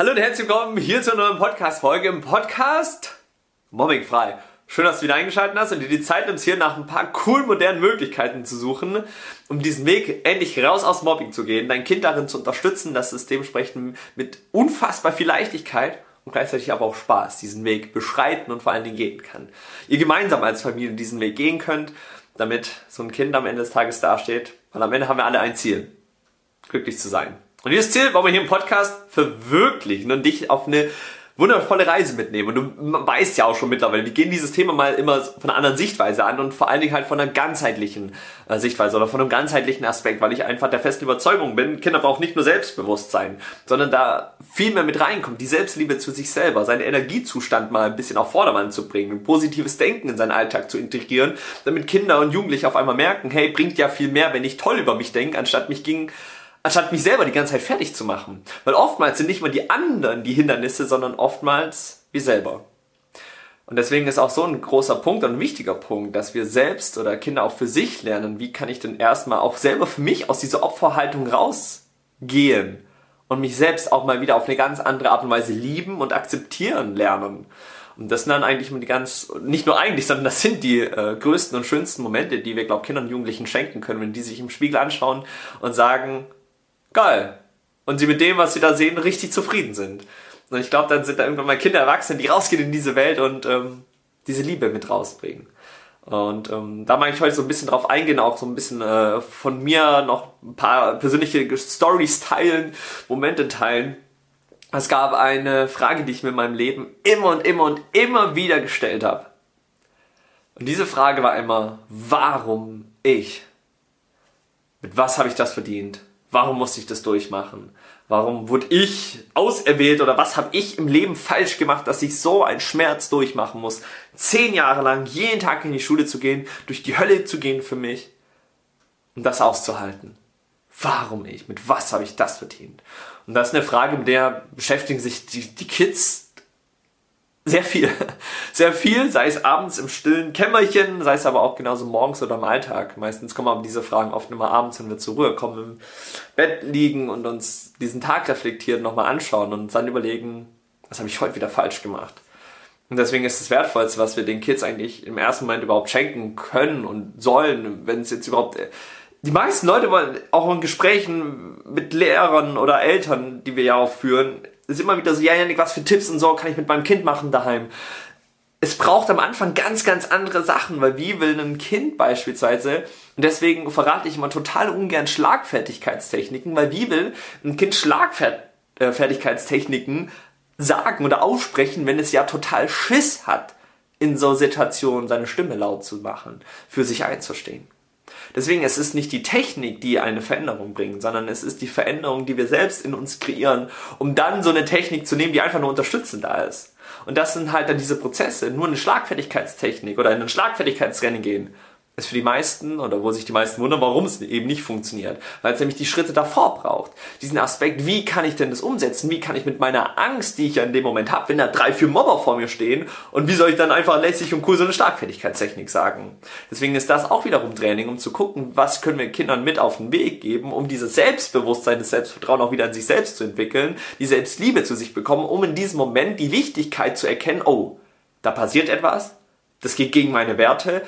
Hallo und herzlich willkommen hier zu einer neuen Podcast-Folge im Podcast Mobbingfrei. Schön, dass du wieder eingeschaltet hast und dir die Zeit nimmst, hier nach ein paar coolen modernen Möglichkeiten zu suchen, um diesen Weg endlich raus aus Mobbing zu gehen, dein Kind darin zu unterstützen, dass es dementsprechend mit unfassbar viel Leichtigkeit und gleichzeitig aber auch Spaß diesen Weg beschreiten und vor allen Dingen gehen kann. Ihr gemeinsam als Familie diesen Weg gehen könnt, damit so ein Kind am Ende des Tages dasteht, weil am Ende haben wir alle ein Ziel, glücklich zu sein. Und dieses Ziel wollen wir hier im Podcast verwirklichen und dich auf eine wundervolle Reise mitnehmen. Und du weißt ja auch schon mittlerweile, wir gehen dieses Thema mal immer von einer anderen Sichtweise an und vor allen Dingen halt von einer ganzheitlichen äh, Sichtweise oder von einem ganzheitlichen Aspekt, weil ich einfach der festen Überzeugung bin, Kinder brauchen nicht nur Selbstbewusstsein, sondern da viel mehr mit reinkommt, die Selbstliebe zu sich selber, seinen Energiezustand mal ein bisschen auf Vordermann zu bringen, positives Denken in seinen Alltag zu integrieren, damit Kinder und Jugendliche auf einmal merken, hey, bringt ja viel mehr, wenn ich toll über mich denke, anstatt mich gegen anstatt mich selber die ganze Zeit fertig zu machen. Weil oftmals sind nicht mal die anderen die Hindernisse, sondern oftmals wir selber. Und deswegen ist auch so ein großer Punkt und ein wichtiger Punkt, dass wir selbst oder Kinder auch für sich lernen, wie kann ich denn erstmal auch selber für mich aus dieser Opferhaltung rausgehen und mich selbst auch mal wieder auf eine ganz andere Art und Weise lieben und akzeptieren lernen. Und das sind dann eigentlich die ganz, nicht nur eigentlich, sondern das sind die äh, größten und schönsten Momente, die wir, glaube Kindern und Jugendlichen schenken können, wenn die sich im Spiegel anschauen und sagen, geil. Und sie mit dem, was sie da sehen, richtig zufrieden sind. Und ich glaube, dann sind da irgendwann mal Kinder erwachsen, die rausgehen in diese Welt und ähm, diese Liebe mit rausbringen. Und ähm, da mag ich heute so ein bisschen drauf eingehen, auch so ein bisschen äh, von mir noch ein paar persönliche Stories teilen, Momente teilen. Es gab eine Frage, die ich mir in meinem Leben immer und immer und immer wieder gestellt habe. Und diese Frage war immer, warum ich? Mit was habe ich das verdient? Warum musste ich das durchmachen? Warum wurde ich auserwählt oder was habe ich im Leben falsch gemacht, dass ich so einen Schmerz durchmachen muss? Zehn Jahre lang jeden Tag in die Schule zu gehen, durch die Hölle zu gehen für mich und das auszuhalten. Warum ich? Mit was habe ich das verdient? Und das ist eine Frage, mit der beschäftigen sich die, die Kids sehr viel. Sehr viel, sei es abends im stillen Kämmerchen, sei es aber auch genauso morgens oder im Alltag. Meistens kommen aber diese Fragen oft immer abends, wenn wir zur Ruhe kommen, im Bett liegen und uns diesen Tag reflektiert nochmal anschauen und dann überlegen, was habe ich heute wieder falsch gemacht. Und deswegen ist das Wertvollste, was wir den Kids eigentlich im ersten Moment überhaupt schenken können und sollen, wenn es jetzt überhaupt die meisten Leute wollen auch in Gesprächen mit Lehrern oder Eltern, die wir ja auch führen, ist immer wieder so, ja, Janik, was für Tipps und so kann ich mit meinem Kind machen daheim? Es braucht am Anfang ganz, ganz andere Sachen, weil wie will ein Kind beispielsweise, und deswegen verrate ich immer total ungern Schlagfertigkeitstechniken, weil wie will ein Kind Schlagfertigkeitstechniken sagen oder aussprechen, wenn es ja total Schiss hat, in so Situationen seine Stimme laut zu machen, für sich einzustehen. Deswegen, es ist nicht die Technik, die eine Veränderung bringt, sondern es ist die Veränderung, die wir selbst in uns kreieren, um dann so eine Technik zu nehmen, die einfach nur unterstützend da ist. Und das sind halt dann diese Prozesse. Nur eine Schlagfertigkeitstechnik oder in ein Schlagfertigkeitsrennen gehen ist für die meisten oder wo sich die meisten wundern, warum es eben nicht funktioniert. Weil es nämlich die Schritte davor braucht. Diesen Aspekt, wie kann ich denn das umsetzen? Wie kann ich mit meiner Angst, die ich ja in dem Moment habe, wenn da drei, vier Mobber vor mir stehen und wie soll ich dann einfach lässig und cool so eine Starkfertigkeitstechnik sagen? Deswegen ist das auch wiederum Training, um zu gucken, was können wir Kindern mit auf den Weg geben, um dieses Selbstbewusstsein, das Selbstvertrauen auch wieder in sich selbst zu entwickeln, die Selbstliebe zu sich bekommen, um in diesem Moment die Wichtigkeit zu erkennen, oh, da passiert etwas, das geht gegen meine Werte,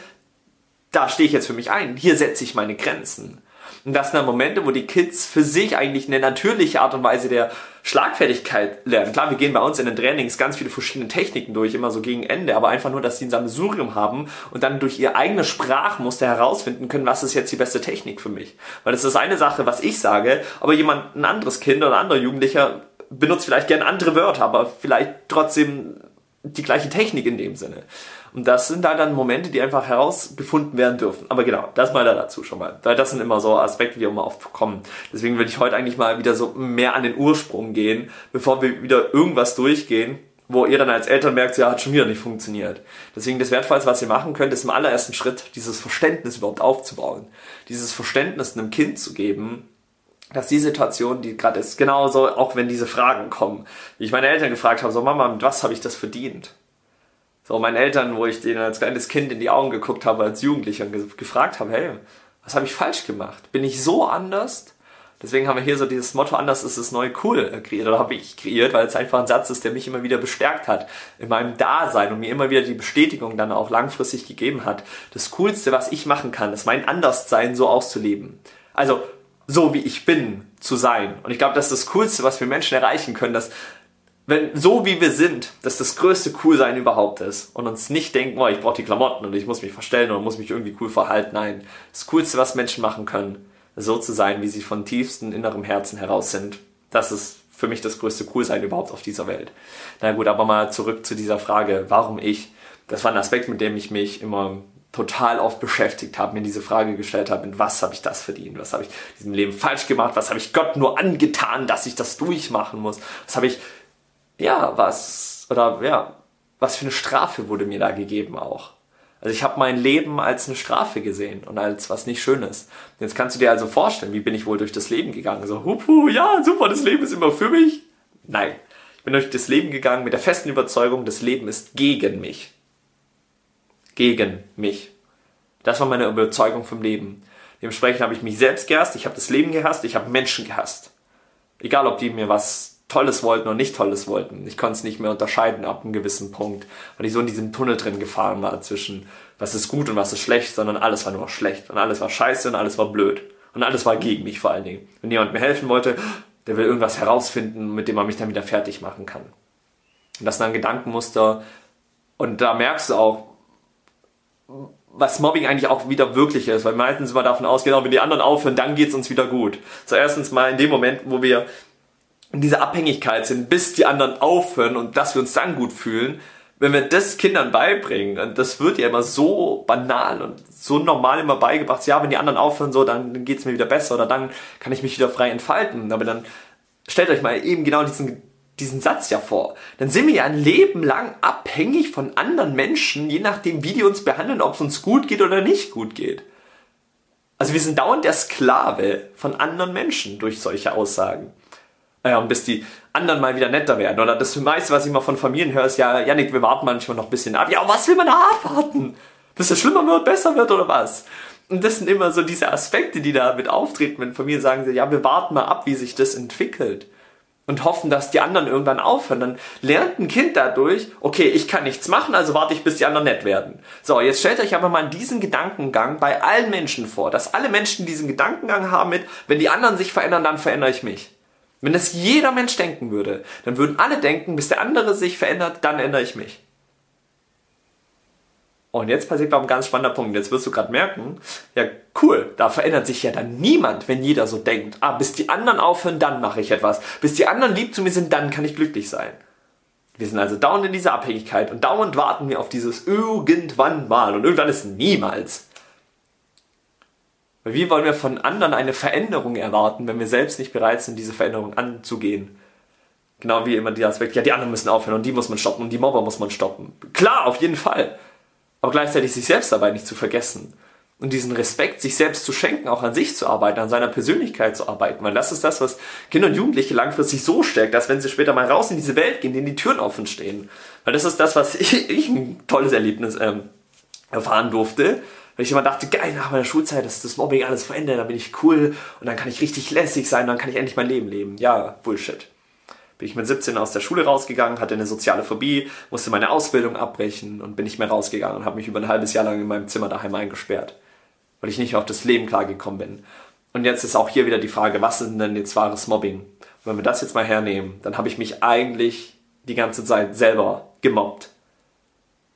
da stehe ich jetzt für mich ein, hier setze ich meine Grenzen. Und das sind dann Momente, wo die Kids für sich eigentlich eine natürliche Art und Weise der Schlagfertigkeit lernen. Klar, wir gehen bei uns in den Trainings ganz viele verschiedene Techniken durch, immer so gegen Ende, aber einfach nur, dass sie ein Sammelsurium haben und dann durch ihr eigenes Sprachmuster herausfinden können, was ist jetzt die beste Technik für mich. Weil das ist eine Sache, was ich sage, aber jemand, ein anderes Kind oder ein anderer Jugendlicher benutzt vielleicht gerne andere Wörter, aber vielleicht trotzdem die gleiche Technik in dem Sinne. Und das sind da dann Momente, die einfach herausgefunden werden dürfen. Aber genau, das mal da dazu schon mal. Weil das sind immer so Aspekte, die immer oft kommen. Deswegen würde ich heute eigentlich mal wieder so mehr an den Ursprung gehen, bevor wir wieder irgendwas durchgehen, wo ihr dann als Eltern merkt, ja, hat schon wieder nicht funktioniert. Deswegen das Wertvollste, was ihr machen könnt, ist im allerersten Schritt, dieses Verständnis überhaupt aufzubauen. Dieses Verständnis einem Kind zu geben, dass die Situation, die gerade ist, genauso, auch wenn diese Fragen kommen, wie ich meine Eltern gefragt habe, so Mama, mit was habe ich das verdient? So meinen Eltern, wo ich denen als kleines Kind in die Augen geguckt habe, als Jugendlicher und ge gefragt habe, hey, was habe ich falsch gemacht? Bin ich so anders, Deswegen haben wir hier so dieses Motto, anders ist es neu cool kreiert, oder habe ich kreiert, weil es einfach ein Satz ist, der mich immer wieder bestärkt hat in meinem Dasein und mir immer wieder die Bestätigung dann auch langfristig gegeben hat. Das Coolste, was ich machen kann, ist mein Anderssein so auszuleben. Also so wie ich bin zu sein. Und ich glaube, das ist das Coolste, was wir Menschen erreichen können, dass wenn so wie wir sind, dass das größte Coolsein überhaupt ist und uns nicht denken, oh, ich brauche die Klamotten und ich muss mich verstellen oder muss mich irgendwie cool verhalten. Nein, das Coolste, was Menschen machen können, so zu sein, wie sie von tiefstem innerem Herzen heraus sind. Das ist für mich das größte Coolsein überhaupt auf dieser Welt. Na gut, aber mal zurück zu dieser Frage, warum ich? Das war ein Aspekt, mit dem ich mich immer total oft beschäftigt habe, mir diese Frage gestellt habe, mit was habe ich das verdient? Was habe ich diesem Leben falsch gemacht? Was habe ich Gott nur angetan, dass ich das durchmachen muss? Was habe ich ja, was, oder ja, was für eine Strafe wurde mir da gegeben auch. Also ich habe mein Leben als eine Strafe gesehen und als was nicht Schönes. Jetzt kannst du dir also vorstellen, wie bin ich wohl durch das Leben gegangen? So, hupu, ja, super, das Leben ist immer für mich. Nein, ich bin durch das Leben gegangen mit der festen Überzeugung, das Leben ist gegen mich. Gegen mich. Das war meine Überzeugung vom Leben. Dementsprechend habe ich mich selbst gehasst, ich habe das Leben gehasst, ich habe Menschen gehasst. Egal, ob die mir was Tolles wollten und nicht Tolles wollten. Ich konnte es nicht mehr unterscheiden ab einem gewissen Punkt, weil ich so in diesem Tunnel drin gefahren war zwischen was ist gut und was ist schlecht, sondern alles war nur schlecht und alles war scheiße und alles war blöd und alles war gegen mich vor allen Dingen. Wenn jemand mir helfen wollte, der will irgendwas herausfinden, mit dem man mich dann wieder fertig machen kann. Und das ist ein Gedankenmuster und da merkst du auch, was Mobbing eigentlich auch wieder wirklich ist, weil meistens immer davon ausgehen, wenn die anderen aufhören, dann geht es uns wieder gut. So erstens mal in dem Moment, wo wir in dieser Abhängigkeit sind, bis die anderen aufhören und dass wir uns dann gut fühlen, wenn wir das Kindern beibringen, und das wird ja immer so banal und so normal immer beigebracht, ja, wenn die anderen aufhören, so, dann geht's mir wieder besser oder dann kann ich mich wieder frei entfalten. Aber dann stellt euch mal eben genau diesen, diesen Satz ja vor. Dann sind wir ja ein Leben lang abhängig von anderen Menschen, je nachdem, wie die uns behandeln, ob es uns gut geht oder nicht gut geht. Also wir sind dauernd der Sklave von anderen Menschen durch solche Aussagen. Und bis die anderen mal wieder netter werden. Oder das meiste, was ich mal von Familien höre, ist ja, Janik, wir warten manchmal noch ein bisschen ab. Ja, was will man da abwarten? Bis es schlimmer wird, besser wird oder was? Und das sind immer so diese Aspekte, die da mit auftreten, wenn Familien sagen, ja, wir warten mal ab, wie sich das entwickelt. Und hoffen, dass die anderen irgendwann aufhören. Dann lernt ein Kind dadurch, okay, ich kann nichts machen, also warte ich, bis die anderen nett werden. So, jetzt stellt euch aber mal diesen Gedankengang bei allen Menschen vor, dass alle Menschen diesen Gedankengang haben mit, wenn die anderen sich verändern, dann verändere ich mich. Wenn das jeder Mensch denken würde, dann würden alle denken, bis der andere sich verändert, dann ändere ich mich. Und jetzt passiert aber ein ganz spannender Punkt. Jetzt wirst du gerade merken, ja cool, da verändert sich ja dann niemand, wenn jeder so denkt. Ah, bis die anderen aufhören, dann mache ich etwas. Bis die anderen lieb zu mir sind, dann kann ich glücklich sein. Wir sind also dauernd in dieser Abhängigkeit und dauernd warten wir auf dieses irgendwann mal und irgendwann ist niemals. Weil wie wollen wir von anderen eine Veränderung erwarten, wenn wir selbst nicht bereit sind, diese Veränderung anzugehen? Genau wie immer der Aspekt, ja, die anderen müssen aufhören und die muss man stoppen und die Mobber muss man stoppen. Klar, auf jeden Fall. Aber gleichzeitig sich selbst dabei nicht zu vergessen. Und diesen Respekt, sich selbst zu schenken, auch an sich zu arbeiten, an seiner Persönlichkeit zu arbeiten. Weil das ist das, was Kinder und Jugendliche langfristig so stärkt, dass wenn sie später mal raus in diese Welt gehen, denen die Türen offen stehen. Weil das ist das, was ich, ich ein tolles Erlebnis ähm, erfahren durfte weil ich immer dachte, geil, nach meiner Schulzeit ist das Mobbing alles verändert, dann bin ich cool und dann kann ich richtig lässig sein, dann kann ich endlich mein Leben leben. Ja, Bullshit. Bin ich mit 17 aus der Schule rausgegangen, hatte eine soziale Phobie, musste meine Ausbildung abbrechen und bin nicht mehr rausgegangen und habe mich über ein halbes Jahr lang in meinem Zimmer daheim eingesperrt, weil ich nicht auf das Leben klargekommen bin. Und jetzt ist auch hier wieder die Frage, was ist denn jetzt wahres Mobbing? Und wenn wir das jetzt mal hernehmen, dann habe ich mich eigentlich die ganze Zeit selber gemobbt.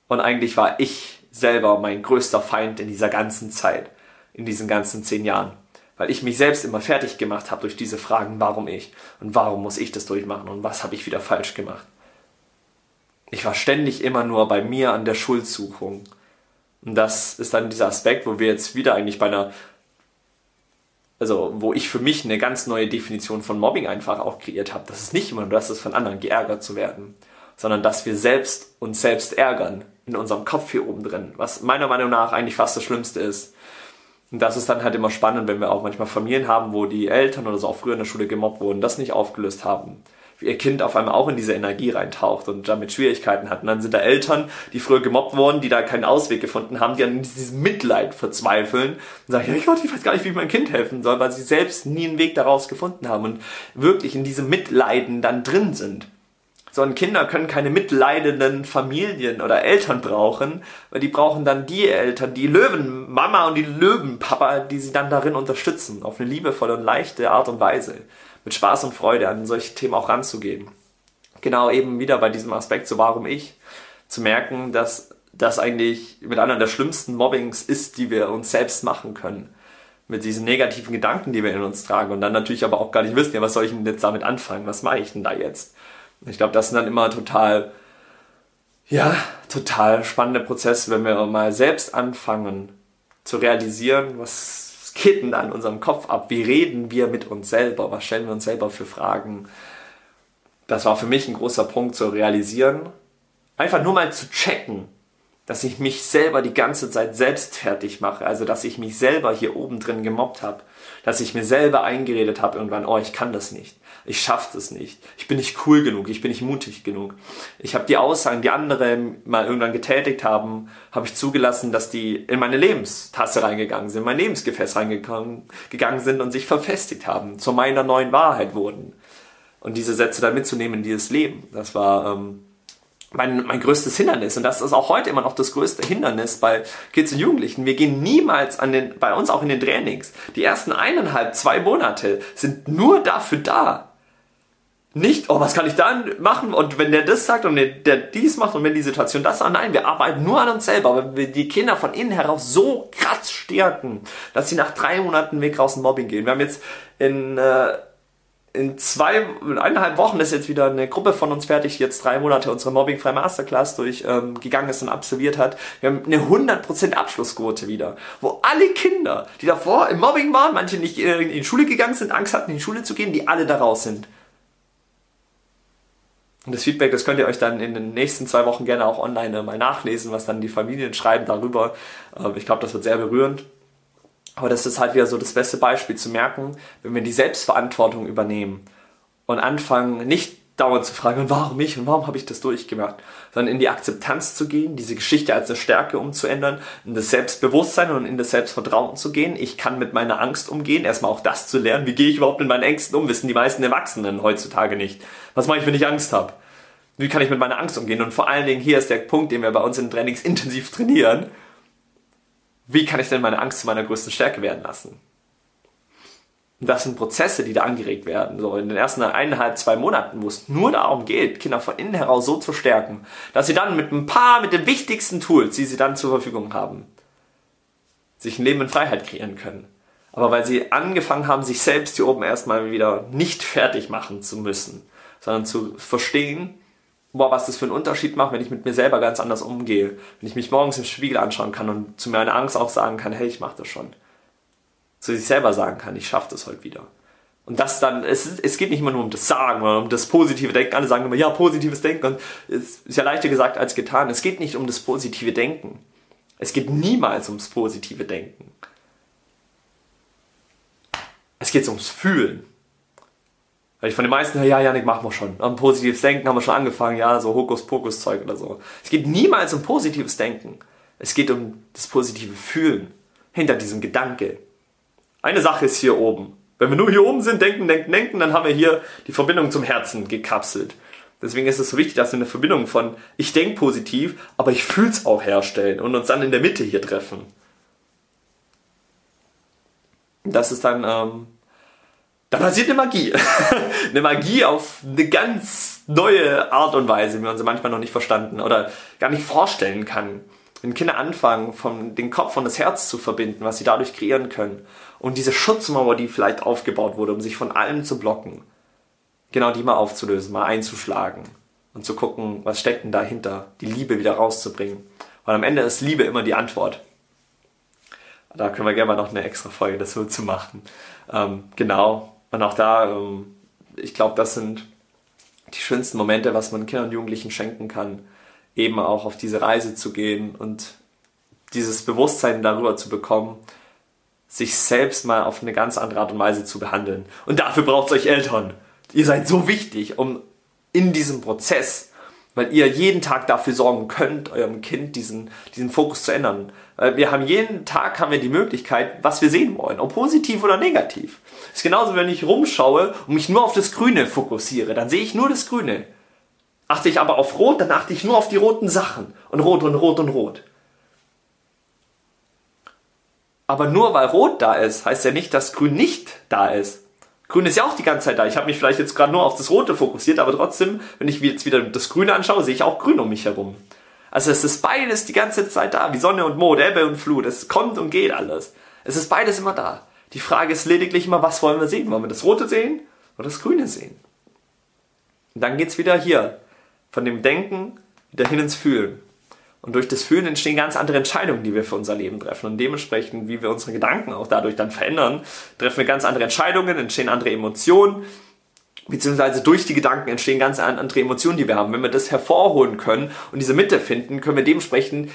Und eigentlich war ich selber mein größter Feind in dieser ganzen Zeit, in diesen ganzen zehn Jahren. Weil ich mich selbst immer fertig gemacht habe durch diese Fragen, warum ich und warum muss ich das durchmachen und was habe ich wieder falsch gemacht. Ich war ständig immer nur bei mir an der Schuldsuchung. Und das ist dann dieser Aspekt, wo wir jetzt wieder eigentlich bei einer, also wo ich für mich eine ganz neue Definition von Mobbing einfach auch kreiert habe. Das ist nicht immer nur das ist von anderen geärgert zu werden, sondern dass wir selbst uns selbst ärgern in unserem Kopf hier oben drin, was meiner Meinung nach eigentlich fast das Schlimmste ist. Und das ist dann halt immer spannend, wenn wir auch manchmal Familien haben, wo die Eltern oder so auch früher in der Schule gemobbt wurden, das nicht aufgelöst haben. wie ihr Kind auf einmal auch in diese Energie reintaucht und damit Schwierigkeiten hat. Und dann sind da Eltern, die früher gemobbt wurden, die da keinen Ausweg gefunden haben, die an diesem Mitleid verzweifeln und sagen, ja ich weiß gar nicht, wie ich meinem Kind helfen soll, weil sie selbst nie einen Weg daraus gefunden haben und wirklich in diesem Mitleiden dann drin sind sondern Kinder können keine mitleidenden Familien oder Eltern brauchen, weil die brauchen dann die Eltern, die Löwenmama und die Löwenpapa, die sie dann darin unterstützen, auf eine liebevolle und leichte Art und Weise, mit Spaß und Freude an solche Themen auch ranzugehen. Genau eben wieder bei diesem Aspekt, so warum ich, zu merken, dass das eigentlich mit einer der schlimmsten Mobbings ist, die wir uns selbst machen können mit diesen negativen Gedanken, die wir in uns tragen und dann natürlich aber auch gar nicht wissen, ja, was soll ich denn jetzt damit anfangen? Was mache ich denn da jetzt? Ich glaube, das sind dann immer total, ja, total spannende Prozesse, wenn wir mal selbst anfangen zu realisieren, was geht denn da in unserem Kopf ab? Wie reden wir mit uns selber? Was stellen wir uns selber für Fragen? Das war für mich ein großer Punkt zu realisieren. Einfach nur mal zu checken, dass ich mich selber die ganze Zeit selbst fertig mache, also dass ich mich selber hier oben drin gemobbt habe, dass ich mir selber eingeredet habe irgendwann, oh, ich kann das nicht, ich schaffe das nicht, ich bin nicht cool genug, ich bin nicht mutig genug. Ich habe die Aussagen, die andere mal irgendwann getätigt haben, habe ich zugelassen, dass die in meine Lebenstasse reingegangen sind, in mein Lebensgefäß reingegangen gegangen sind und sich verfestigt haben, zu meiner neuen Wahrheit wurden. Und diese Sätze dann mitzunehmen in dieses Leben, das war ähm, mein, mein größtes Hindernis. Und das ist auch heute immer noch das größte Hindernis bei Kids und Jugendlichen. Wir gehen niemals an den, bei uns auch in den Trainings. Die ersten eineinhalb, zwei Monate sind nur dafür da. Nicht, oh, was kann ich dann machen? Und wenn der das sagt und der, dies macht und wenn die Situation das sagt, nein, wir arbeiten nur an uns selber, weil wir die Kinder von innen heraus so krass stärken, dass sie nach drei Monaten Weg raus in Mobbing gehen. Wir haben jetzt in, äh, in zwei, in eineinhalb Wochen ist jetzt wieder eine Gruppe von uns fertig, die jetzt drei Monate unsere Mobbing-freie Masterclass durchgegangen ähm, ist und absolviert hat. Wir haben eine 100% Abschlussquote wieder, wo alle Kinder, die davor im Mobbing waren, manche nicht in die Schule gegangen sind, Angst hatten, in die Schule zu gehen, die alle da raus sind. Und das Feedback, das könnt ihr euch dann in den nächsten zwei Wochen gerne auch online mal nachlesen, was dann die Familien schreiben darüber. Ähm, ich glaube, das wird sehr berührend. Aber das ist halt wieder so das beste Beispiel zu merken, wenn wir die Selbstverantwortung übernehmen und anfangen, nicht dauernd zu fragen, warum ich und warum habe ich das durchgemacht, sondern in die Akzeptanz zu gehen, diese Geschichte als eine Stärke umzuändern, in das Selbstbewusstsein und in das Selbstvertrauen zu gehen. Ich kann mit meiner Angst umgehen, erstmal auch das zu lernen. Wie gehe ich überhaupt mit meinen Ängsten um? Wissen die meisten Erwachsenen heutzutage nicht. Was mache ich, wenn ich Angst habe? Wie kann ich mit meiner Angst umgehen? Und vor allen Dingen, hier ist der Punkt, den wir bei uns in Trainings intensiv trainieren wie kann ich denn meine Angst zu meiner größten Stärke werden lassen? Das sind Prozesse, die da angeregt werden. So in den ersten eineinhalb, zwei Monaten, wo es nur darum geht, Kinder von innen heraus so zu stärken, dass sie dann mit ein paar, mit den wichtigsten Tools, die sie dann zur Verfügung haben, sich ein Leben in Freiheit kreieren können. Aber weil sie angefangen haben, sich selbst hier oben erstmal wieder nicht fertig machen zu müssen, sondern zu verstehen, boah, was das für einen Unterschied macht, wenn ich mit mir selber ganz anders umgehe. Wenn ich mich morgens im Spiegel anschauen kann und zu meiner Angst auch sagen kann, hey, ich mach das schon. Zu sich selber sagen kann, ich schaffe das heute wieder. Und das dann, es, es geht nicht immer nur um das Sagen oder um das positive Denken. Alle sagen immer, ja, positives Denken. Und es ist ja leichter gesagt als getan. Es geht nicht um das positive Denken. Es geht niemals ums positive Denken. Es geht ums Fühlen. Weil ich von den meisten höre, ja, Janik, machen wir schon. Ein positives Denken haben wir schon angefangen, ja, so Hokuspokus-Zeug oder so. Es geht niemals um positives Denken. Es geht um das positive Fühlen hinter diesem Gedanke. Eine Sache ist hier oben. Wenn wir nur hier oben sind, denken, denken, denken, dann haben wir hier die Verbindung zum Herzen gekapselt. Deswegen ist es so wichtig, dass wir eine Verbindung von ich denke positiv, aber ich fühle es auch herstellen und uns dann in der Mitte hier treffen. Das ist dann ähm, da passiert eine Magie. eine Magie auf eine ganz neue Art und Weise, wie man sie manchmal noch nicht verstanden oder gar nicht vorstellen kann. Wenn Kinder anfangen, von den Kopf und das Herz zu verbinden, was sie dadurch kreieren können. Und diese Schutzmauer, die vielleicht aufgebaut wurde, um sich von allem zu blocken, genau die mal aufzulösen, mal einzuschlagen und zu gucken, was steckt denn dahinter, die Liebe wieder rauszubringen. Weil am Ende ist Liebe immer die Antwort. Da können wir gerne mal noch eine extra Folge dazu zu machen. Ähm, genau, und auch da, ähm, ich glaube, das sind die schönsten Momente, was man Kindern und Jugendlichen schenken kann, eben auch auf diese Reise zu gehen und dieses Bewusstsein darüber zu bekommen, sich selbst mal auf eine ganz andere Art und Weise zu behandeln. Und dafür braucht es euch Eltern. ihr seid so wichtig, um in diesem Prozess, weil ihr jeden Tag dafür sorgen könnt, eurem Kind diesen, diesen Fokus zu ändern. Weil wir haben jeden Tag haben wir die Möglichkeit, was wir sehen wollen, ob positiv oder negativ. Das ist genauso, wenn ich rumschaue und mich nur auf das Grüne fokussiere, dann sehe ich nur das Grüne. Achte ich aber auf Rot, dann achte ich nur auf die roten Sachen. Und Rot und Rot und Rot. Aber nur weil Rot da ist, heißt ja nicht, dass Grün nicht da ist. Grün ist ja auch die ganze Zeit da. Ich habe mich vielleicht jetzt gerade nur auf das Rote fokussiert, aber trotzdem, wenn ich jetzt wieder das Grüne anschaue, sehe ich auch Grün um mich herum. Also es ist beides die ganze Zeit da, wie Sonne und Mond, Ebbe und Flut. Es kommt und geht alles. Es ist beides immer da. Die Frage ist lediglich immer, was wollen wir sehen? Wollen wir das Rote sehen oder das Grüne sehen? Und dann geht's wieder hier von dem Denken wieder hin ins Fühlen. Und durch das Fühlen entstehen ganz andere Entscheidungen, die wir für unser Leben treffen. Und dementsprechend, wie wir unsere Gedanken auch dadurch dann verändern, treffen wir ganz andere Entscheidungen, entstehen andere Emotionen, beziehungsweise durch die Gedanken entstehen ganz andere Emotionen, die wir haben. Wenn wir das hervorholen können und diese Mitte finden, können wir dementsprechend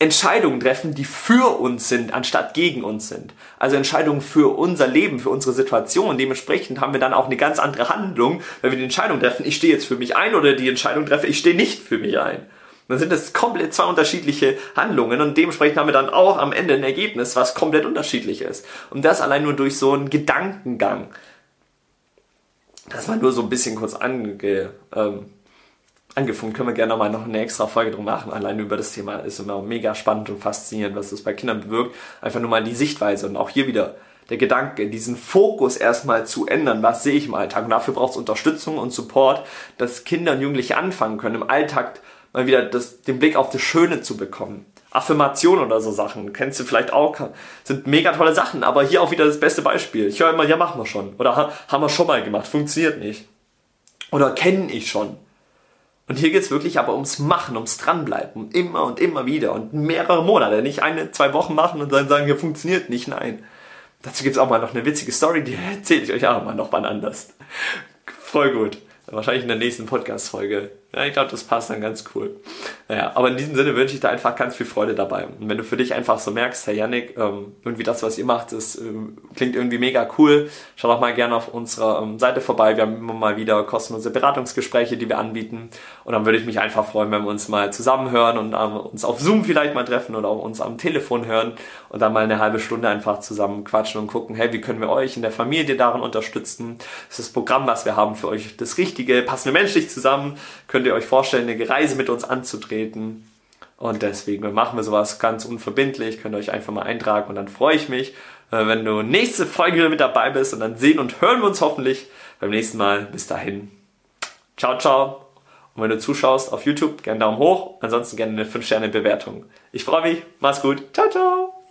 Entscheidungen treffen, die für uns sind, anstatt gegen uns sind. Also Entscheidungen für unser Leben, für unsere Situation. Dementsprechend haben wir dann auch eine ganz andere Handlung, wenn wir die Entscheidung treffen, ich stehe jetzt für mich ein oder die Entscheidung treffe, ich stehe nicht für mich ein. Dann sind das komplett zwei unterschiedliche Handlungen und dementsprechend haben wir dann auch am Ende ein Ergebnis, was komplett unterschiedlich ist. Und das allein nur durch so einen Gedankengang. Das war nur so ein bisschen kurz ange, ähm, angefangen, können wir gerne nochmal noch eine extra Folge drum machen. Allein über das Thema ist immer mega spannend und faszinierend, was das bei Kindern bewirkt. Einfach nur mal die Sichtweise und auch hier wieder der Gedanke, diesen Fokus erstmal zu ändern, was sehe ich im Alltag. Und dafür braucht es Unterstützung und Support, dass Kinder und Jugendliche anfangen können, im Alltag mal wieder das, den Blick auf das Schöne zu bekommen. Affirmation oder so Sachen, kennst du vielleicht auch, sind mega tolle Sachen, aber hier auch wieder das beste Beispiel. Ich höre immer, ja, machen wir schon. Oder haben wir schon mal gemacht, funktioniert nicht. Oder kenne ich schon. Und hier geht es wirklich aber ums Machen, ums Dranbleiben. Immer und immer wieder. Und mehrere Monate. Nicht eine, zwei Wochen machen und dann sagen, hier funktioniert nicht. Nein. Dazu gibt es auch mal noch eine witzige Story, die erzähle ich euch auch mal noch mal anders. Voll gut. Wahrscheinlich in der nächsten Podcast-Folge. Ja, ich glaube, das passt dann ganz cool. Naja, aber in diesem Sinne wünsche ich dir einfach ganz viel Freude dabei. Und wenn du für dich einfach so merkst, Herr Yannick, ähm, irgendwie das, was ihr macht, das ähm, klingt irgendwie mega cool, schau doch mal gerne auf unserer ähm, Seite vorbei. Wir haben immer mal wieder kostenlose Beratungsgespräche, die wir anbieten. Und dann würde ich mich einfach freuen, wenn wir uns mal zusammenhören und ähm, uns auf Zoom vielleicht mal treffen oder auch uns am Telefon hören und dann mal eine halbe Stunde einfach zusammen quatschen und gucken, hey, wie können wir euch in der Familie darin unterstützen? Ist das Programm, was wir haben für euch das Richtige. Passen wir menschlich zusammen? Können könnt ihr euch vorstellen, eine Reise mit uns anzutreten. Und deswegen machen wir sowas ganz unverbindlich, könnt ihr euch einfach mal eintragen und dann freue ich mich, äh, wenn du nächste Folge wieder mit dabei bist und dann sehen und hören wir uns hoffentlich beim nächsten Mal. Bis dahin. Ciao, ciao. Und wenn du zuschaust auf YouTube, gerne Daumen hoch, ansonsten gerne eine 5-Sterne-Bewertung. Ich freue mich. Mach's gut. Ciao, ciao.